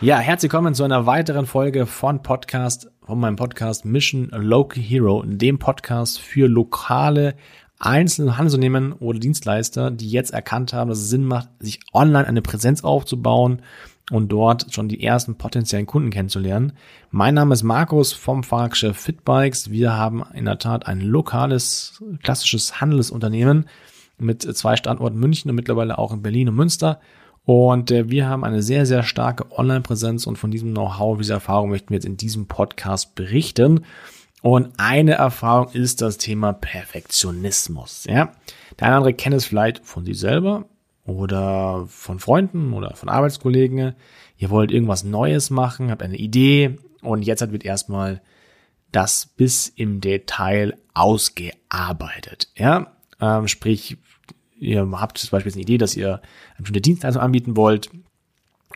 Ja, herzlich willkommen zu einer weiteren Folge von Podcast, von meinem Podcast Mission Local Hero, dem Podcast für lokale einzelne Handelsunternehmen oder Dienstleister, die jetzt erkannt haben, dass es Sinn macht, sich online eine Präsenz aufzubauen und dort schon die ersten potenziellen Kunden kennenzulernen. Mein Name ist Markus vom Fahrgeschäft Fitbikes. Wir haben in der Tat ein lokales, klassisches Handelsunternehmen mit zwei Standorten München und mittlerweile auch in Berlin und Münster. Und äh, wir haben eine sehr, sehr starke Online-Präsenz und von diesem Know-how, dieser Erfahrung möchten wir jetzt in diesem Podcast berichten. Und eine Erfahrung ist das Thema Perfektionismus. Ja, der eine andere kennt es vielleicht von sich selber oder von Freunden oder von Arbeitskollegen. Ihr wollt irgendwas Neues machen, habt eine Idee und jetzt wird erstmal das bis im Detail ausgearbeitet. Ja, ähm, sprich, ihr habt zum Beispiel eine Idee, dass ihr eine bestimmte Dienstleistung anbieten wollt.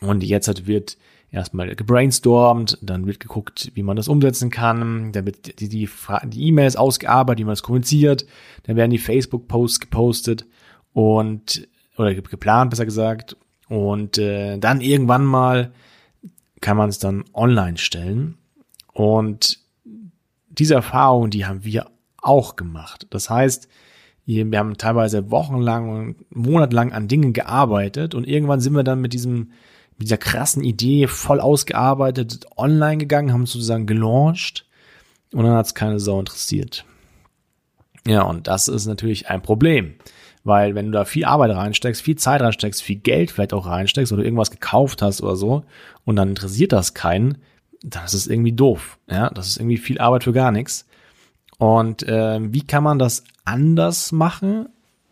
Und jetzt wird erstmal gebrainstormt, dann wird geguckt, wie man das umsetzen kann, dann wird die, die, die E-Mails ausgearbeitet, wie man es kommuniziert, dann werden die Facebook-Posts gepostet und oder geplant, besser gesagt, und äh, dann irgendwann mal kann man es dann online stellen. Und diese Erfahrung, die haben wir auch gemacht. Das heißt, wir haben teilweise wochenlang und monatelang an Dingen gearbeitet und irgendwann sind wir dann mit diesem, mit dieser krassen Idee voll ausgearbeitet online gegangen, haben sozusagen gelauncht und dann hat es keine Sau interessiert. Ja, und das ist natürlich ein Problem. Weil wenn du da viel Arbeit reinsteckst, viel Zeit reinsteckst, viel Geld vielleicht auch reinsteckst oder irgendwas gekauft hast oder so und dann interessiert das keinen, dann ist es irgendwie doof. Ja, das ist irgendwie viel Arbeit für gar nichts. Und äh, wie kann man das anders machen?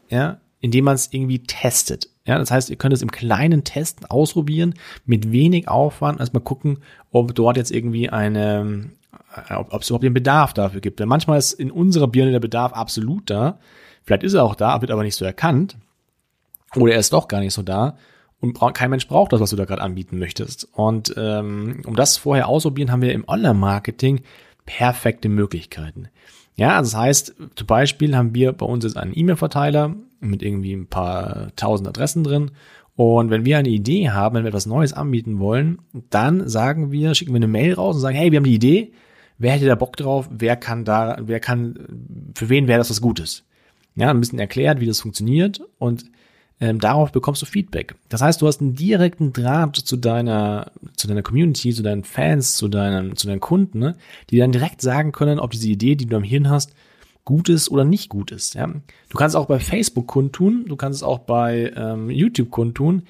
Ja, indem man es irgendwie testet. Ja, das heißt, ihr könnt es im kleinen Testen ausprobieren, mit wenig Aufwand, erstmal gucken, ob dort jetzt irgendwie eine, äh, ob, ob es überhaupt den Bedarf dafür gibt. Denn manchmal ist in unserer Birne der Bedarf absolut da. Vielleicht ist er auch da, wird aber nicht so erkannt. Oder er ist doch gar nicht so da. Und kein Mensch braucht das, was du da gerade anbieten möchtest. Und ähm, um das vorher ausprobieren, haben wir im Online-Marketing perfekte Möglichkeiten. Ja, also das heißt, zum Beispiel haben wir bei uns jetzt einen E-Mail-Verteiler mit irgendwie ein paar tausend Adressen drin. Und wenn wir eine Idee haben, wenn wir etwas Neues anbieten wollen, dann sagen wir, schicken wir eine Mail raus und sagen, hey, wir haben die Idee, wer hätte da Bock drauf, wer kann da, wer kann, für wen wäre das was Gutes? Ja, ein bisschen erklärt, wie das funktioniert und ähm, darauf bekommst du Feedback. Das heißt, du hast einen direkten Draht zu deiner, zu deiner Community, zu deinen Fans, zu deinen, zu deinen Kunden, ne? die dann direkt sagen können, ob diese Idee, die du am Hirn hast, gut ist oder nicht gut ist. Ja? Du kannst es auch bei Facebook kundtun, du kannst es auch bei ähm, YouTube kundtun.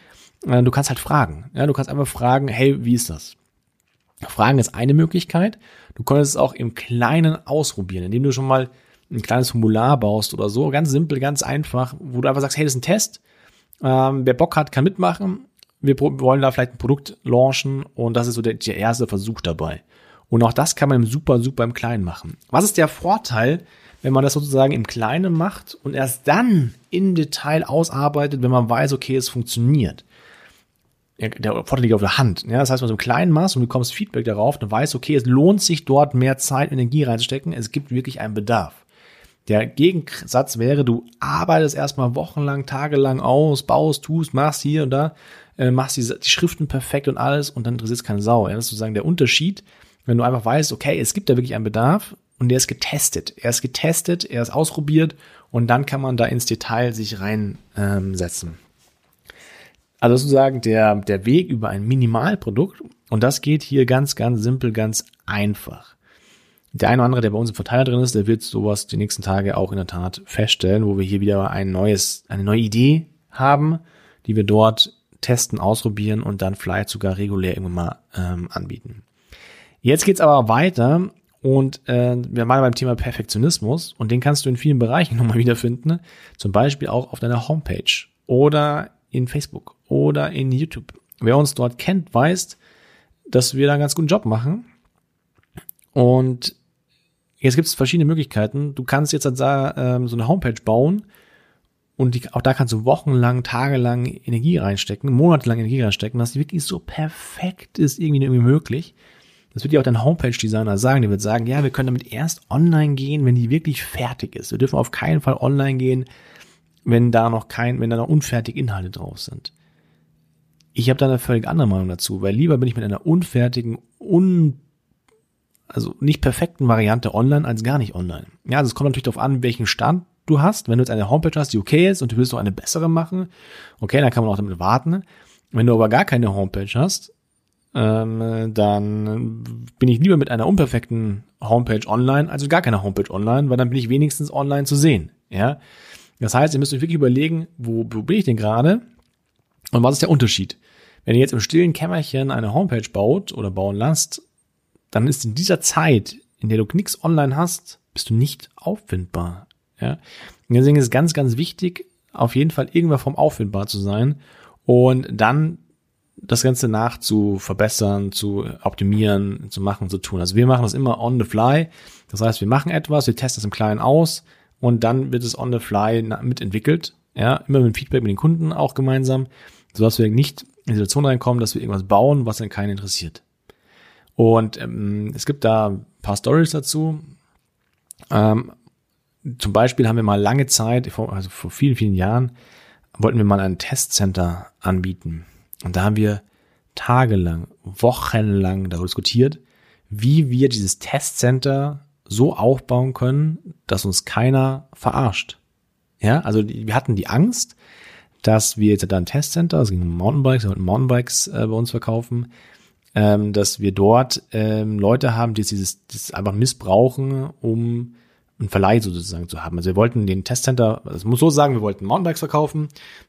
Äh, du kannst halt fragen. Ja? Du kannst einfach fragen, hey, wie ist das? Fragen ist eine Möglichkeit. Du könntest es auch im Kleinen ausprobieren, indem du schon mal ein kleines Formular baust oder so, ganz simpel, ganz einfach, wo du einfach sagst, hey, das ist ein Test. Ähm, wer Bock hat, kann mitmachen. Wir wollen da vielleicht ein Produkt launchen und das ist so der, der erste Versuch dabei. Und auch das kann man im super, super im Kleinen machen. Was ist der Vorteil, wenn man das sozusagen im Kleinen macht und erst dann im Detail ausarbeitet, wenn man weiß, okay, es funktioniert? der Vorteil liegt auf der Hand. Ja, das heißt, wenn du im kleinen machst und du bekommst Feedback darauf, dann weißt, okay, es lohnt sich dort mehr Zeit, Energie reinzustecken. Es gibt wirklich einen Bedarf. Der Gegensatz wäre, du arbeitest erstmal wochenlang, tagelang aus, baust, tust, machst hier und da, äh, machst die, die Schriften perfekt und alles und dann interessiert es keine Sau. Ja? Das ist sozusagen der Unterschied, wenn du einfach weißt, okay, es gibt da wirklich einen Bedarf und der ist getestet. Er ist getestet, er ist ausprobiert und dann kann man da ins Detail sich reinsetzen. Ähm, also sozusagen der, der Weg über ein Minimalprodukt und das geht hier ganz, ganz simpel, ganz einfach. Der eine oder andere, der bei uns im Verteiler drin ist, der wird sowas die nächsten Tage auch in der Tat feststellen, wo wir hier wieder ein neues, eine neue Idee haben, die wir dort testen, ausprobieren und dann vielleicht sogar regulär irgendwann mal ähm, anbieten. Jetzt geht's aber weiter und äh, wir waren beim Thema Perfektionismus und den kannst du in vielen Bereichen nochmal wiederfinden, zum Beispiel auch auf deiner Homepage oder in Facebook oder in YouTube. Wer uns dort kennt, weiß, dass wir da einen ganz guten Job machen. Und Jetzt gibt es verschiedene Möglichkeiten. Du kannst jetzt da ähm, so eine Homepage bauen und die, auch da kannst du wochenlang, tagelang Energie reinstecken, monatelang Energie reinstecken, dass die wirklich so perfekt ist, irgendwie, irgendwie möglich. Das wird dir auch dein Homepage-Designer sagen. Der wird sagen, ja, wir können damit erst online gehen, wenn die wirklich fertig ist. Wir dürfen auf keinen Fall online gehen, wenn da noch kein, wenn da noch unfertige Inhalte drauf sind. Ich habe da eine völlig andere Meinung dazu, weil lieber bin ich mit einer unfertigen, un also nicht perfekten Variante online als gar nicht online. Ja, also es kommt natürlich darauf an, welchen Stand du hast. Wenn du jetzt eine Homepage hast, die okay ist und du willst noch eine bessere machen, okay, dann kann man auch damit warten. Wenn du aber gar keine Homepage hast, ähm, dann bin ich lieber mit einer unperfekten Homepage online, also gar keine Homepage online, weil dann bin ich wenigstens online zu sehen. Ja, das heißt, ihr müsst euch wirklich überlegen, wo, wo bin ich denn gerade und was ist der Unterschied? Wenn ihr jetzt im stillen Kämmerchen eine Homepage baut oder bauen lasst, dann ist in dieser Zeit, in der du nichts online hast, bist du nicht auffindbar. Ja? Und deswegen ist es ganz, ganz wichtig, auf jeden Fall irgendwann vom auffindbar zu sein und dann das Ganze nach zu verbessern, zu optimieren, zu machen, zu tun. Also wir machen das immer on the fly. Das heißt, wir machen etwas, wir testen es im Kleinen aus und dann wird es on the fly mitentwickelt. Ja, immer mit Feedback mit den Kunden auch gemeinsam, sodass wir nicht in die Situation reinkommen, dass wir irgendwas bauen, was dann keinen interessiert. Und ähm, es gibt da ein paar Stories dazu. Ähm, zum Beispiel haben wir mal lange Zeit, also vor vielen, vielen Jahren, wollten wir mal ein Testcenter anbieten. Und da haben wir tagelang, wochenlang darüber diskutiert, wie wir dieses Testcenter so aufbauen können, dass uns keiner verarscht. Ja, also wir hatten die Angst, dass wir jetzt da ein Testcenter, also Mountainbikes, wir wollten Mountainbikes äh, bei uns verkaufen, ähm, dass wir dort ähm, Leute haben, die dieses, das einfach missbrauchen, um einen Verleih sozusagen zu haben. Also wir wollten den Testcenter, das muss so sagen, wir wollten Mountainbikes verkaufen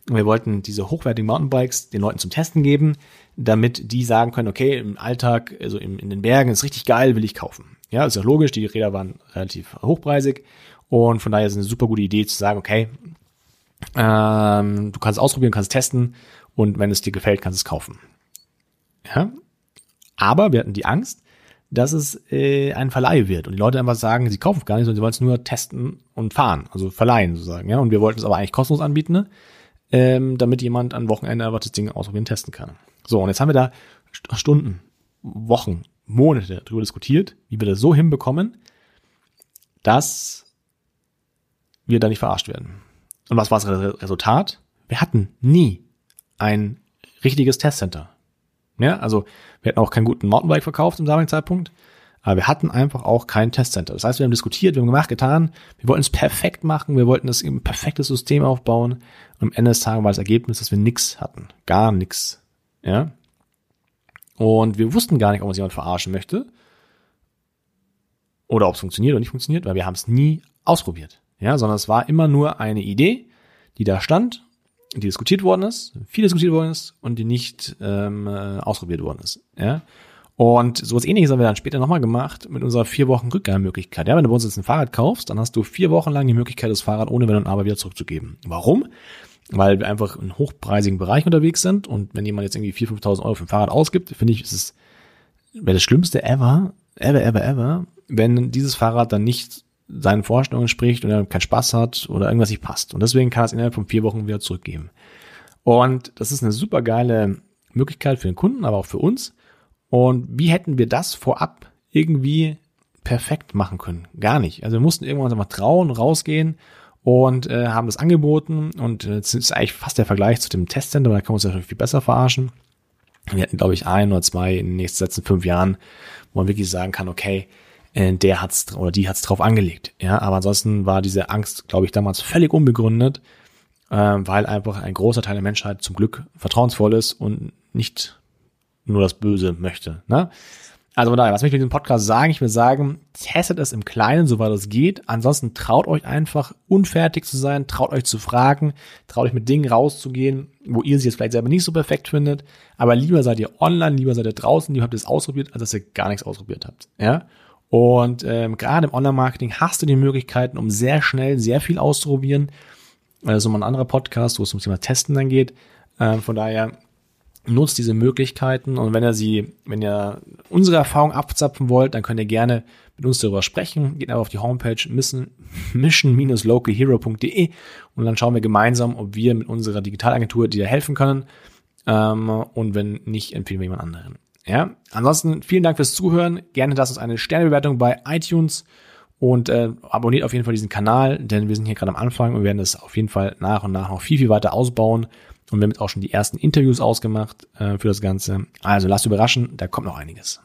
und wir wollten diese hochwertigen Mountainbikes den Leuten zum Testen geben, damit die sagen können, okay, im Alltag, also in, in den Bergen ist richtig geil, will ich kaufen. Ja, ist ja logisch, die Räder waren relativ hochpreisig und von daher ist es eine super gute Idee zu sagen, okay, ähm, du kannst ausprobieren, kannst testen und wenn es dir gefällt, kannst du es kaufen. Ja, aber wir hatten die Angst, dass es äh, ein Verleih wird und die Leute einfach sagen, sie kaufen gar nicht, sondern sie wollen es nur testen und fahren, also verleihen sozusagen. Ja, und wir wollten es aber eigentlich kostenlos anbieten, ne? ähm, damit jemand am Wochenende einfach das Ding ausprobieren testen kann. So, und jetzt haben wir da Stunden, Wochen, Monate darüber diskutiert, wie wir das so hinbekommen, dass wir da nicht verarscht werden. Und was war das Resultat? Wir hatten nie ein richtiges Testcenter. Ja, also wir hatten auch keinen guten Mountainbike verkauft im damaligen Zeitpunkt, aber wir hatten einfach auch kein Testcenter. Das heißt, wir haben diskutiert, wir haben gemacht, getan, wir wollten es perfekt machen, wir wollten das ein perfektes System aufbauen und am Ende des Tages war das Ergebnis, dass wir nichts hatten. Gar nichts. Ja. Und wir wussten gar nicht, ob uns jemand verarschen möchte. Oder ob es funktioniert oder nicht funktioniert, weil wir haben es nie ausprobiert. Ja, sondern es war immer nur eine Idee, die da stand die diskutiert worden ist, viel diskutiert worden ist und die nicht ähm, äh, ausprobiert worden ist. Ja? Und sowas ähnliches haben wir dann später nochmal gemacht mit unserer vier Wochen Rückgabemöglichkeit. Ja, wenn du bei uns jetzt ein Fahrrad kaufst, dann hast du vier Wochen lang die Möglichkeit, das Fahrrad ohne Wenn und Aber wieder zurückzugeben. Warum? Weil wir einfach in hochpreisigen Bereich unterwegs sind und wenn jemand jetzt irgendwie 4.000, 5.000 Euro für ein Fahrrad ausgibt, finde ich, ist es wäre das Schlimmste ever, ever, ever, ever, wenn dieses Fahrrad dann nicht seinen Vorstellungen spricht und er keinen Spaß hat oder irgendwas nicht passt. Und deswegen kann er es innerhalb von vier Wochen wieder zurückgeben. Und das ist eine super geile Möglichkeit für den Kunden, aber auch für uns. Und wie hätten wir das vorab irgendwie perfekt machen können? Gar nicht. Also wir mussten irgendwann einfach trauen, rausgehen und äh, haben das angeboten. Und äh, das ist eigentlich fast der Vergleich zu dem Testcenter, da kann man uns ja viel besser verarschen. Wir hatten, glaube ich, ein oder zwei in den nächsten letzten fünf Jahren, wo man wirklich sagen kann, okay, äh, der hat's oder die hat's drauf angelegt. Ja, aber ansonsten war diese Angst, glaube ich, damals völlig unbegründet, äh, weil einfach ein großer Teil der Menschheit zum Glück vertrauensvoll ist und nicht nur das Böse möchte. Ne? Also von daher, was möchte ich mit diesem Podcast sagen? Ich will sagen, testet es im Kleinen, soweit es geht. Ansonsten traut euch einfach, unfertig zu sein, traut euch zu fragen, traut euch mit Dingen rauszugehen, wo ihr sie jetzt vielleicht selber nicht so perfekt findet. Aber lieber seid ihr online, lieber seid ihr draußen, lieber habt ihr es ausprobiert, als dass ihr gar nichts ausprobiert habt. Ja? Und ähm, gerade im Online-Marketing hast du die Möglichkeiten, um sehr schnell sehr viel auszuprobieren. Das ist immer ein anderer Podcast, wo es ums Thema Testen dann geht. Ähm, von daher nutzt diese Möglichkeiten und wenn ihr sie, wenn ihr unsere Erfahrung abzapfen wollt, dann könnt ihr gerne mit uns darüber sprechen. Geht einfach auf die Homepage mission-localhero.de und dann schauen wir gemeinsam, ob wir mit unserer Digitalagentur dir helfen können. Ähm, und wenn nicht, empfehlen wir jemand anderen. Ja, ansonsten vielen Dank fürs Zuhören. Gerne lasst uns eine Sternebewertung bei iTunes und äh, abonniert auf jeden Fall diesen Kanal, denn wir sind hier gerade am Anfang und werden es auf jeden Fall nach und nach noch viel, viel weiter ausbauen und wir haben jetzt auch schon die ersten Interviews ausgemacht äh, für das Ganze. Also lasst überraschen, da kommt noch einiges.